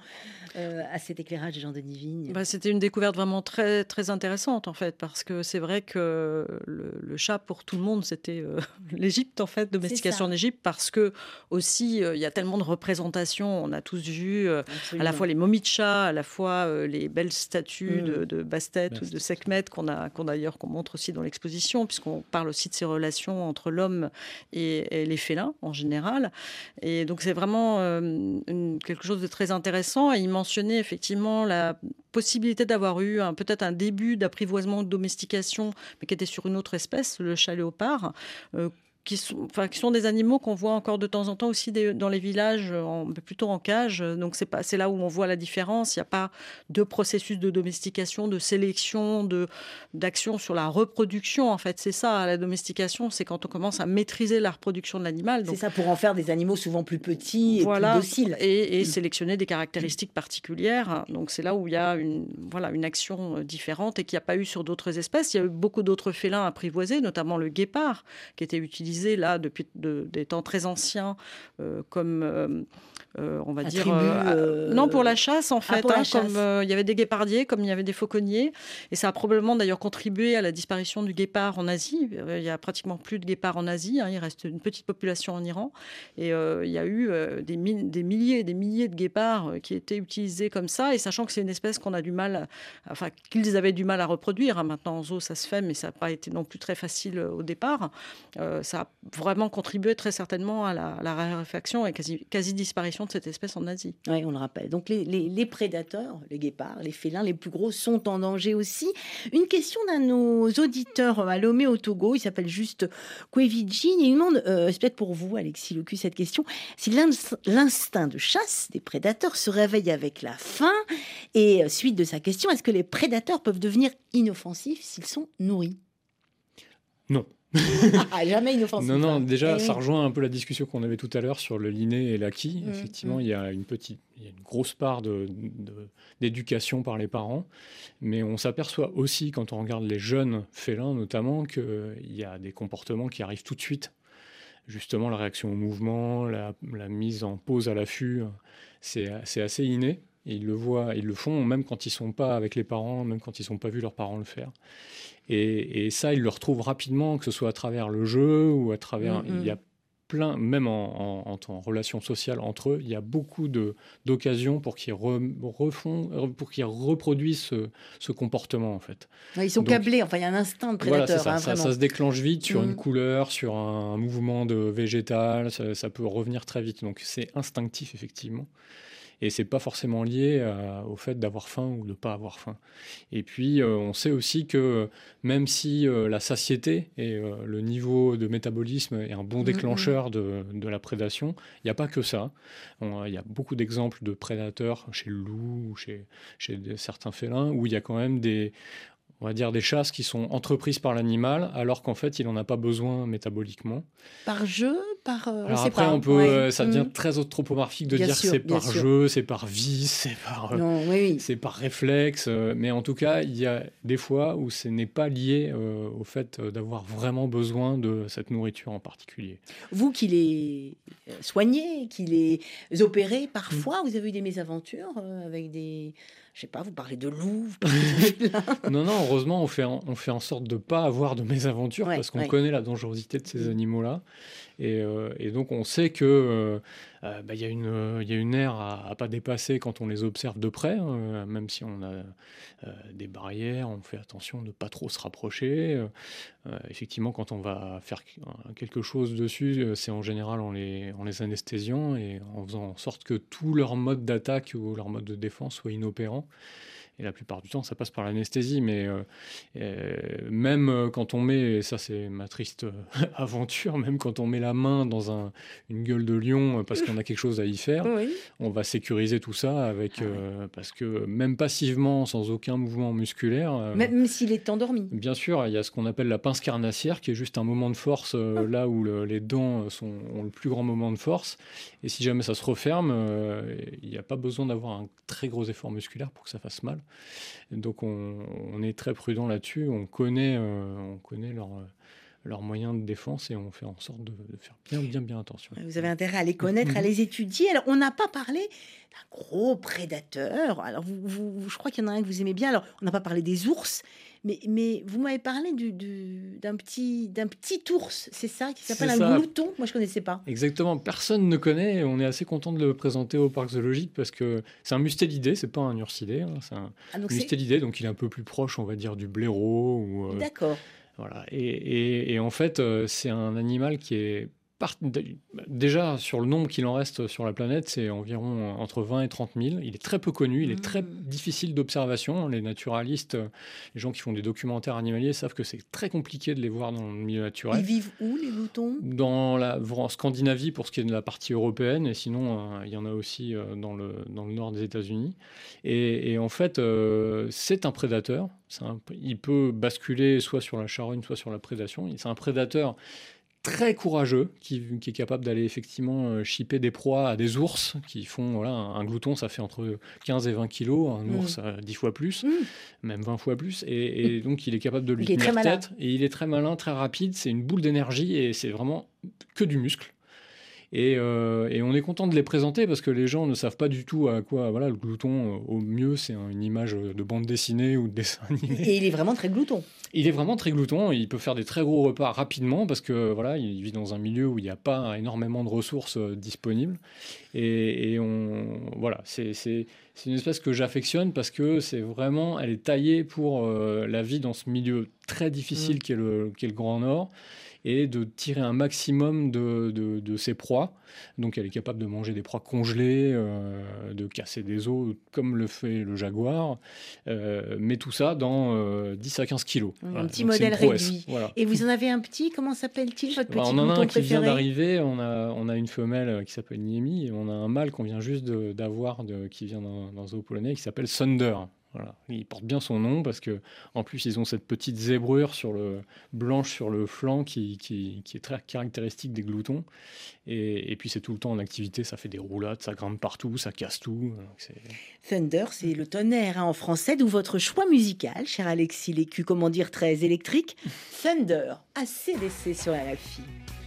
euh, à cet éclairage de Jean-Denis Vigne. Bah, C'était une découverte vraiment très, très intéressante en fait, parce que c'est vrai que le, chat pour tout le monde, c'était euh, [LAUGHS] l'Égypte en fait, domestication en Égypte, parce que aussi il y a tellement de représentations. On a tous vu à la fois les momies de chat, à la fois les belles statues de, mm. de Bastet ou de Sekhmet qu'on a, qu'on d'ailleurs qu'on montre aussi dans l'exposition, puisqu'on parle aussi de ces relations entre l'homme et, et les en général. Et donc c'est vraiment euh, quelque chose de très intéressant. Il mentionnait effectivement la possibilité d'avoir eu peut-être un début d'apprivoisement, de domestication, mais qui était sur une autre espèce, le chat léopard, euh, qui sont, enfin, qui sont des animaux qu'on voit encore de temps en temps aussi dans les villages, en, plutôt en cage. Donc c'est pas, c'est là où on voit la différence. Il n'y a pas de processus de domestication, de sélection, de d'action sur la reproduction. En fait, c'est ça la domestication, c'est quand on commence à maîtriser la reproduction de l'animal. C'est ça pour en faire des animaux souvent plus petits et plus dociles et, et sélectionner des caractéristiques particulières. Donc c'est là où il y a une voilà une action euh, différente et qu'il n'y a pas eu sur d'autres espèces. Il y a eu beaucoup d'autres félins apprivoisés, notamment le guépard qui était utilisé là depuis des temps très anciens euh, comme euh, euh, on va dire non pour la chasse en ah, fait hein, comme il y avait des guépardiers comme il y avait des fauconniers et ça a probablement d'ailleurs contribué à la disparition du guépard en Asie. Il y a pratiquement plus de guépards en Asie hein, il reste une petite population en Iran et il y a eu des, des milliers et des milliers de guépards qui étaient utilisés comme ça et sachant que c'est une espèce qu'on a du mal enfin qu'ils avaient du mal à reproduire hein, maintenant en zoo ça se fait mais ça n'a pas été non plus très facile au départ. Ça a vraiment contribué très certainement à la, la raréfaction et quasi, quasi, disparition de cette espèce en Asie. Oui, on le rappelle. Donc les, les, prédateurs, les guépards, les félins les plus gros sont en danger aussi. Une question d'un de nos auditeurs à Lomé au Togo, il s'appelle juste Kwevijin, il demande, euh, c'est peut-être pour vous Alexis Locu cette question, si l'instinct de chasse des prédateurs se réveille avec la faim et euh, suite de sa question, est-ce que les prédateurs peuvent devenir inoffensifs s'ils sont nourris? Non. Ah, jamais inoffensif. Non, non, déjà, eh ça rejoint un peu la discussion qu'on avait tout à l'heure sur le l'inné et l'acquis. Mm, Effectivement, mm. il y a une petite, il y a une grosse part d'éducation de, par les parents, mais on s'aperçoit aussi, quand on regarde les jeunes félins notamment, qu'il y a des comportements qui arrivent tout de suite. Justement, la réaction au mouvement, la, la mise en pause à l'affût, c'est assez inné. Ils le voient, ils le font même quand ils sont pas avec les parents, même quand ils n'ont pas vu leurs parents le faire. Et, ça, ils le retrouvent rapidement, que ce soit à travers le jeu ou à travers. Il y a plein, même en, en, relation sociale entre eux, il y a beaucoup d'occasions pour qu'ils refont, pour qu'ils reproduisent ce, comportement en fait. Ils sont câblés, enfin il y a un instinct de prédateur. Voilà, ça, hein, ça, se déclenche vite sur une mm. couleur, sur un, mouvement de végétal, ça, ça peut revenir très vite. Donc c'est instinctif effectivement. Et c'est pas forcément lié à- au fait d'avoir faim ou de pas avoir faim. Et puis, euh, on sait aussi que même si euh, la satiété et euh, le niveau de métabolisme est un bon Mhm. déclencheur de, de la prédation, il n'y a pas que ça. Il y a beaucoup d'exemples de prédateurs chez le loup ou chez, chez certains félins où il y a quand même des, on va dire des chasses qui sont entreprises par l'animal alors qu'en fait il n'en a pas besoin métaboliquement. Par jeu, par. euh, on Alors sait après, pas. on peut, Ouais. euh, ça devient Mm. très anthropomorphique de Bien dire c'est par sûr. jeu, c'est par vice, [LAUGHS] c'est par, euh, Non, oui, oui. c'est par réflexe. mais en tout cas, il y a des fois où ce n'est pas lié euh, au fait d'avoir vraiment besoin de cette nourriture en particulier. Vous qui les soignez, qui les opérez, Mm. parfois vous avez eu des mésaventures avec des. Je sais pas, vous parlez de loups, vous parlez [LAUGHS] de non, non, heureusement, on fait en, on fait en sorte de ne pas avoir de mésaventures Ouais, parce qu'on ouais. connaît la dangerosité de ces animaux-là. Et, euh, et donc, on sait que euh, bah, il y, a une, euh, y a une ère à, à pas dépasser quand on les observe de près, hein, euh, même si on a des barrières, on fait attention de ne pas trop se rapprocher. Effectivement, quand on va faire quelque chose dessus, c'est en général en les, en les anesthésiant et en faisant en sorte que tout leur mode d'attaque ou leur mode de défense soit inopérant. Et la plupart du temps, ça passe par l'anesthésie. Mais euh, euh, même euh, quand on met, et ça c'est ma triste [LAUGHS] aventure, même quand on met la main dans un- une gueule de lion parce qu'on a quelque chose à y faire, Oui. on va sécuriser tout ça avec, euh, parce que même passivement, sans aucun mouvement musculaire, euh, Même s'il est endormi. Bien sûr, il y a ce qu'on appelle la pince carnassière, qui est juste un moment de force euh, là où le- les dents sont, ont le plus grand moment de force. Et si jamais ça se referme, il n'y a pas besoin d'avoir un très gros effort musculaire pour que ça fasse mal. Donc on, on est très prudent là-dessus. On connaît, euh, on connaît leurs leurs moyens de défense et on fait en sorte de, de faire bien, bien, bien attention. Vous avez intérêt à les connaître, à Mhm. les étudier. Alors, on n'a pas parlé d'un gros prédateur. Alors, vous, vous- je crois qu'il y en a un que vous aimez bien. Alors, on n'a pas parlé des ours, mais, mais vous m'avez parlé du- du- d'un petit, d'un petit ours, c'est ça, qui s'appelle C'est un ça. glouton. Moi, je connaissais pas. Exactement, personne ne connaît on est assez content de le présenter au parc zoologique parce que c'est un mustélidé, c'est pas un ursidé, hein, c'est un Ah, donc c'est- mustélidé, donc il est un peu plus proche, on va dire, du blaireau. Ou, euh, D'accord. Voilà. Et, et- et en fait, euh, c'est un animal qui est par- déjà sur le nombre qu'il en reste sur la planète, c'est environ entre 20 et 30 000. Il est très peu connu, il est très difficile d'observation. Les naturalistes, euh, les gens qui font des documentaires animaliers savent que c'est très compliqué de les voir dans le milieu naturel. Ils vivent où, les gloutons Dans la en Scandinavie pour ce qui est de la partie européenne, et sinon euh, il y en a aussi euh, dans, le, dans le nord des États-Unis. Et, et en fait, euh, c'est un prédateur. Un- il peut basculer soit sur la charogne, soit sur la prédation. C'est un prédateur très courageux qui, qui est capable d'aller effectivement euh, chipper des proies à des ours qui font voilà un, glouton ça fait entre 15 et 20 kilos un Mm. ours euh, 10 fois plus même 20 fois plus et, et donc il est capable de lui Il tenir malin. tête et il est très malin très rapide c'est une boule d'énergie et c'est vraiment que du muscle et, euh, et on est content de les présenter parce que les gens ne savent pas du tout à quoi. Voilà, le glouton, euh, au mieux, c'est un- une image de bande dessinée ou de dessin animé. Et il est vraiment très glouton. Il est vraiment très glouton. Il peut faire des très gros repas rapidement parce que voilà, il vit dans un milieu où il n'y a pas énormément de ressources euh, disponibles. Et, et on, voilà, c'est c'est- c'est une espèce que j'affectionne parce que c'est vraiment, elle est taillée pour euh, la vie dans ce milieu très difficile qu'est le, qu'est le Grand Nord et de tirer un maximum de, de, de ses proies. Donc elle est capable de manger des proies congelées, euh, de casser des os comme le fait le jaguar, euh, mais tout ça dans euh, 10 à 15 kilos. Un Voilà. petit Donc, modèle réduit. Voilà. Et vous en avez un petit, comment s'appelle-t-il, votre petit Bah, on en a un qui vient d'arriver, on a, on a une femelle euh, qui s'appelle Niemi et on a un mâle qu'on vient juste d'avoir qui vient d'un zoo polonais qui s'appelle Thunder. Voilà. Il porte bien son nom parce que en plus ils ont cette petite zébrure sur le blanche sur le flanc qui, est très caractéristique des gloutons et, puis c'est tout le temps en activité, ça fait des roulades, ça grimpe partout, ça casse tout. Thunder, c'est le tonnerre hein, en français, d'où votre choix musical, cher Alexis Lécu, comment dire, très électrique. Thunder, ACDC sur RFI. I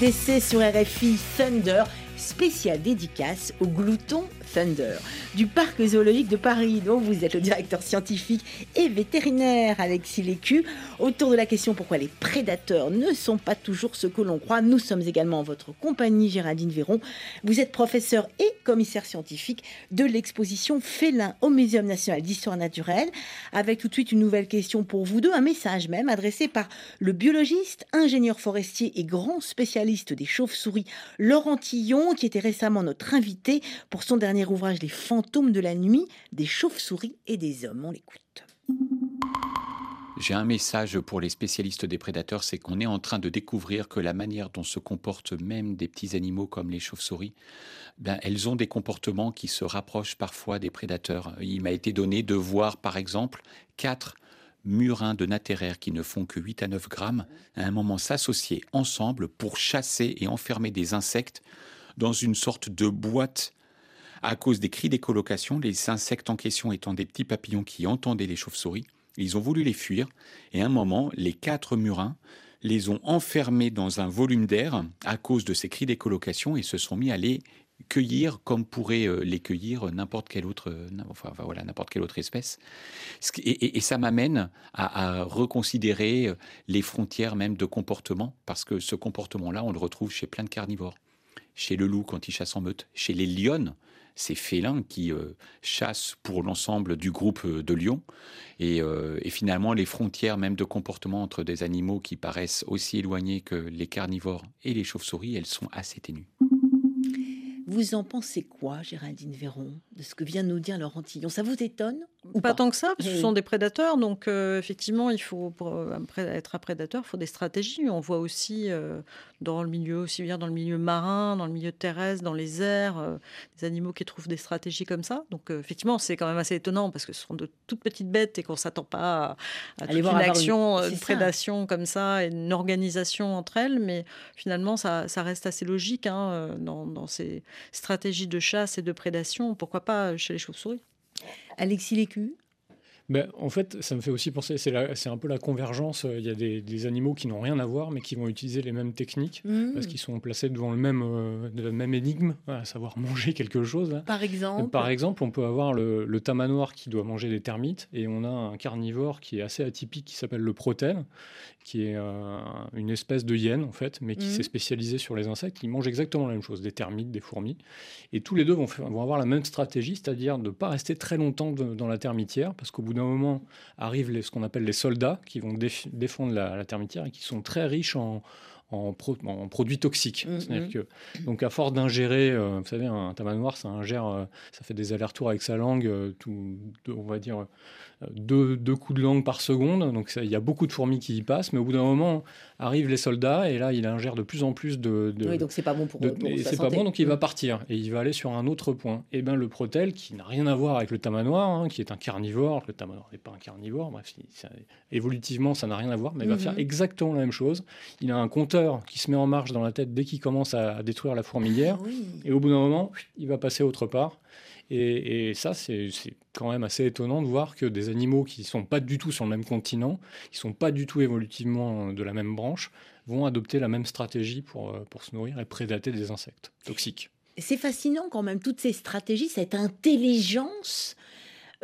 CDC sur RFI Thunder, spécial dédicace au glouton Thunder. Du parc zoologique de Paris, dont vous êtes le directeur scientifique vétérinaire Alexis Lécu. Autour de la question pourquoi les prédateurs ne sont pas toujours ce que l'on croit, nous sommes également en votre compagnie, Géraldine Véron. Vous êtes professeur et commissaire scientifique de l'exposition Félin au Muséum national d'histoire naturelle, avec tout de suite une nouvelle question pour vous deux, un message même adressé par le biologiste, ingénieur forestier et grand spécialiste des chauves-souris Laurent Tillon, qui était récemment notre invité pour son dernier ouvrage Les fantômes de la nuit, des chauves-souris et des hommes. On l'écoute. J'ai un message pour les spécialistes des prédateurs, c'est qu'on est en train de découvrir que la manière dont se comportent même des petits animaux comme les chauves-souris, ben, elles ont des comportements qui se rapprochent parfois des prédateurs. Il m'a été donné de voir, par exemple, quatre murins de natéraires qui ne font que 8 à 9 grammes, à un moment s'associer ensemble pour chasser et enfermer des insectes dans une sorte de boîte à cause des cris d'écolocation, les insectes en question étant des petits papillons qui entendaient les chauves-souris. Ils ont voulu les fuir et à un moment, les quatre murins les ont enfermés dans un volume d'air à cause de ces cris d'écolocation et se sont mis à les cueillir comme pourrait euh, les cueillir n'importe quelle autre, euh, voilà, n'importe quelle autre espèce. Et ça m'amène à, à reconsidérer euh, les frontières même de comportement, parce que ce comportement-là, on le retrouve chez plein de carnivores. Chez le loup quand il chasse en meute, chez les lionnes, ces félins qui euh, chassent pour l'ensemble du groupe euh, de lions. Et, euh, et finalement, les frontières même de comportement entre des animaux qui paraissent aussi éloignés que les carnivores et les chauves-souris, elles sont assez ténues. Vous en pensez quoi, Géraldine Véron, de ce que vient de nous dire Laurent Tillon? Ça vous étonne? Ou Pas tant que ça, parce que ce sont des prédateurs. Donc, euh, effectivement, il faut, pour euh, être un prédateur, il faut des stratégies. On voit aussi euh, dans le milieu, aussi bien dans le milieu marin, dans le milieu terrestre, dans les airs, euh, des animaux qui trouvent des stratégies comme ça. Donc, effectivement, c'est quand même assez étonnant parce que ce sont de toutes petites bêtes et qu'on ne s'attend pas à, à toute voir une action, une prédation comme ça, et une organisation entre elles. Mais finalement, ça, ça reste assez logique hein, dans, dans ces stratégies de chasse et de prédation. Pourquoi pas chez les chauves-souris? Alexis Lécu Ben, en fait, ça me fait aussi penser, c'est un peu la convergence. Il y a des, des animaux qui n'ont rien à voir, mais qui vont utiliser les mêmes techniques, Mhm. parce qu'ils sont placés devant le même, euh, de la même énigme, à savoir manger quelque chose. là. Par exemple Par exemple, on peut avoir le, le tamanoir qui doit manger des termites, et on a un carnivore qui est assez atypique, qui s'appelle le protèle, qui est euh, une espèce de hyène, en fait, mais qui Mhm. s'est spécialisé sur les insectes. Il mange exactement la même chose, des termites, des fourmis. Et tous les deux vont, faire- vont avoir la même stratégie, c'est-à-dire de ne pas rester très longtemps de- dans la termitière, parce qu'au bout d'un moment arrivent les- ce qu'on appelle les soldats, qui vont déf- défendre la, la termitière et qui sont très riches en, en, pro- en produits toxiques. Mhm. Que, donc, à force d'ingérer, euh, vous savez, un tamanoir, ça ingère, euh, ça fait des allers-retours avec sa langue, euh, tout, on va dire, deux, deux coups de langue par seconde. Donc, ça- il y a beaucoup de fourmis qui y passent, mais au bout d'un moment, arrivent les soldats, et là, il ingère de plus en plus de. de Oui, donc c'est pas bon pour, de- pour et sa c'est pas bon, donc il va Mm. partir et il va aller sur un autre point. Et ben le protel, qui n'a rien à voir avec le tamanoir, hein, qui est un carnivore, le tamanoir n'est pas un carnivore, bref, ça- évolutivement ça n'a rien à voir, mais il va Mhm. faire exactement la même chose. Il a un compteur qui se met en marche dans la tête dès qu'il commence à, à détruire la fourmilière, Ah oui. et au bout d'un moment, il va passer autre part. Et, ça, c'est quand même assez étonnant de voir que des animaux qui sont pas du tout sur le même continent, qui sont pas du tout évolutivement de la même branche, vont adopter la même stratégie pour, euh, pour se nourrir et prédater des insectes toxiques. C'est fascinant quand même, toutes ces stratégies, cette intelligence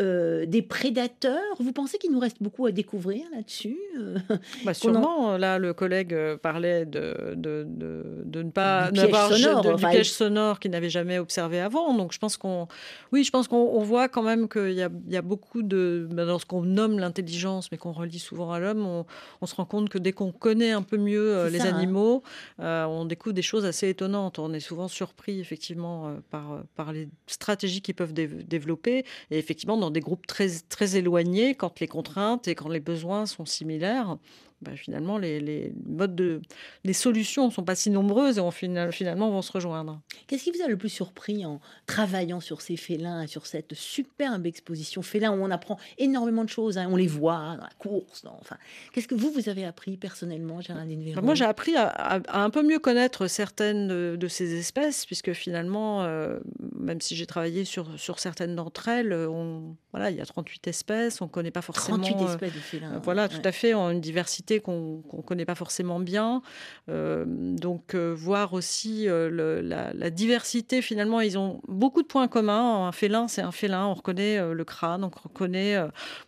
euh, des prédateurs. Vous pensez qu'il nous reste beaucoup à découvrir là-dessus euh, [LAUGHS] Bah, en- sûrement, là, le collègue euh, parlait de, de, de, de ne pas Du piège n'avoir- sonore, de- du piège sonore qu'il n'avait jamais observé avant. Donc, je pense qu'on, oui, je pense qu'on on voit quand même qu'il y a, il y a beaucoup de, bah, dans ce qu'on nomme l'intelligence, mais qu'on relie souvent à l'homme, on, on se rend compte que dès qu'on connaît un peu mieux euh, les ça, hein. animaux, euh, on découvre des choses assez étonnantes. On est souvent surpris, effectivement, euh, par, par les stratégies qu'ils peuvent dé- développer. Et effectivement, dans des groupes très, très éloignés, quand les contraintes et quand les besoins sont similaires, bah, finalement, les, les modes de, les solutions ne sont pas si nombreuses et on, final- finalement vont se rejoindre. Qu'est-ce qui vous a le plus surpris en travaillant sur ces félins et sur cette superbe exposition? Félin où on apprend énormément de choses, hein, on les voit dans la course, dans- enfin, qu'est-ce que vous vous avez appris personnellement, Géraldine Véron Bah, Moi, j'ai appris à, à- à un peu mieux connaître certaines de, de ces espèces, puisque finalement, euh, même si j'ai travaillé sur, sur certaines d'entre elles, on, voilà, il y a 38 espèces, on ne connaît pas forcément. 38 euh, espèces de félins. euh, voilà, ouais. tout à fait, en une diversité qu'on ne connaît pas forcément bien. Euh, donc, euh, voir aussi euh, la, diversité, finalement, ils ont beaucoup de points communs. Un félin, c'est un félin, on reconnaît le crâne, on reconnaît,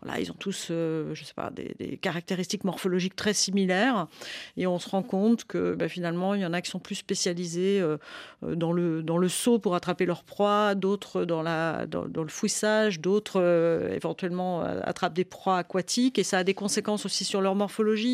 voilà, ils ont tous, je sais pas, des, caractéristiques morphologiques très similaires. Et on se rend compte que bah, finalement, il y en a qui sont plus spécialisés dans, le, dans le saut pour attraper leur proie, d'autres dans, dans, le fouissage, d'autres éventuellement attrapent des proies aquatiques. Et ça a des conséquences aussi sur leur morphologie.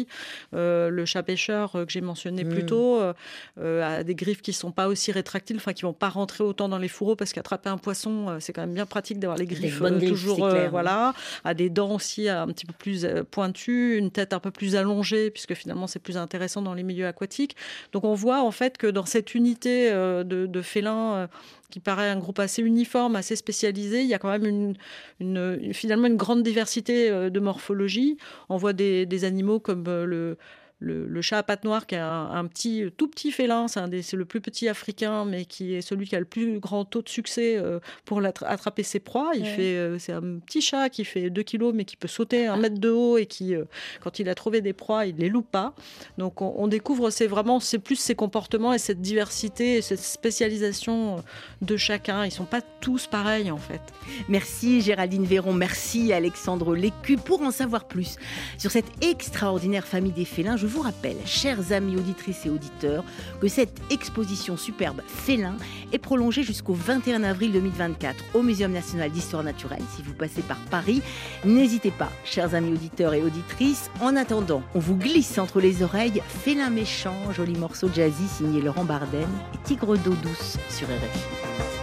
Euh, le chat pêcheur euh, que j'ai mentionné Mm. plus tôt euh, euh, a des griffes qui sont pas aussi rétractiles, enfin qui vont pas rentrer autant dans les fourreaux parce qu'attraper un poisson, c'est quand même bien pratique d'avoir les griffes toujours clair, voilà, a des dents aussi un petit peu plus pointues, une tête un peu plus allongée puisque finalement c'est plus intéressant dans les milieux aquatiques. Donc on voit en fait que dans cette unité de, de félins qui paraît un groupe assez uniforme, assez spécialisé, il y a quand même une, finalement une grande diversité euh, de morphologie. On voit des, des animaux comme euh, le, le, le chat à pattes noires, qui est un, un petit, tout petit félin, c'est le plus petit africain, mais qui est celui qui a le plus grand taux de succès euh, pour attraper ses proies. Il Ouais. fait, euh, c'est un petit chat qui fait 2 kilos, mais qui peut sauter un mètre de haut et qui, euh, quand il a trouvé des proies, il les loupe pas. Donc on, on découvre, c'est vraiment, c'est plus ses comportements et cette diversité et cette spécialisation de chacun. Ils sont pas tous pareils en fait. Merci Géraldine Véron, merci Alexandre Lécu. Pour en savoir plus sur cette extraordinaire famille des félins, je vous rappelle, chers amis auditrices et auditeurs, que cette exposition superbe félin est prolongée jusqu'au 21 avril 2024 au Muséum national d'histoire naturelle. Si vous passez par Paris, n'hésitez pas, chers amis auditeurs et auditrices. En attendant, on vous glisse entre les oreilles Félin méchant, joli morceau jazzy signé Laurent Barden et Tigre d'eau douce sur RFI.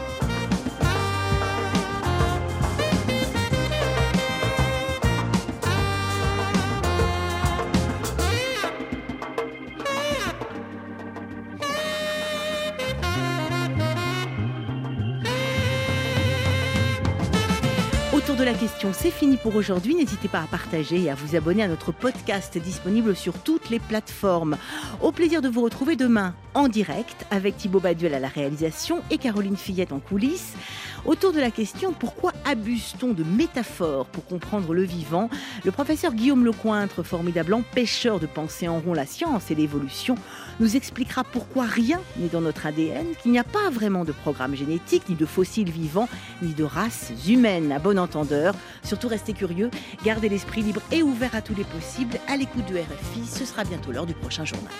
C'est fini pour aujourd'hui. N'hésitez pas à partager et à vous abonner à notre podcast disponible sur toutes les plateformes. Au plaisir de vous retrouver demain en direct avec Thibaut Baduel à la réalisation et Caroline Fillette en coulisses. Autour de la question, pourquoi abuse-t-on de métaphores pour comprendre le vivant? Le professeur Guillaume Lecointre, formidable empêcheur de penser en rond la science et l'évolution, nous expliquera pourquoi rien n'est dans notre ADN, qu'il n'y a pas vraiment de programme génétique, ni de fossiles vivants, ni de races humaines. À bon entendeur, surtout restez curieux, gardez l'esprit libre et ouvert à tous les possibles. À l'écoute de RFI, ce sera bientôt l'heure du prochain journal.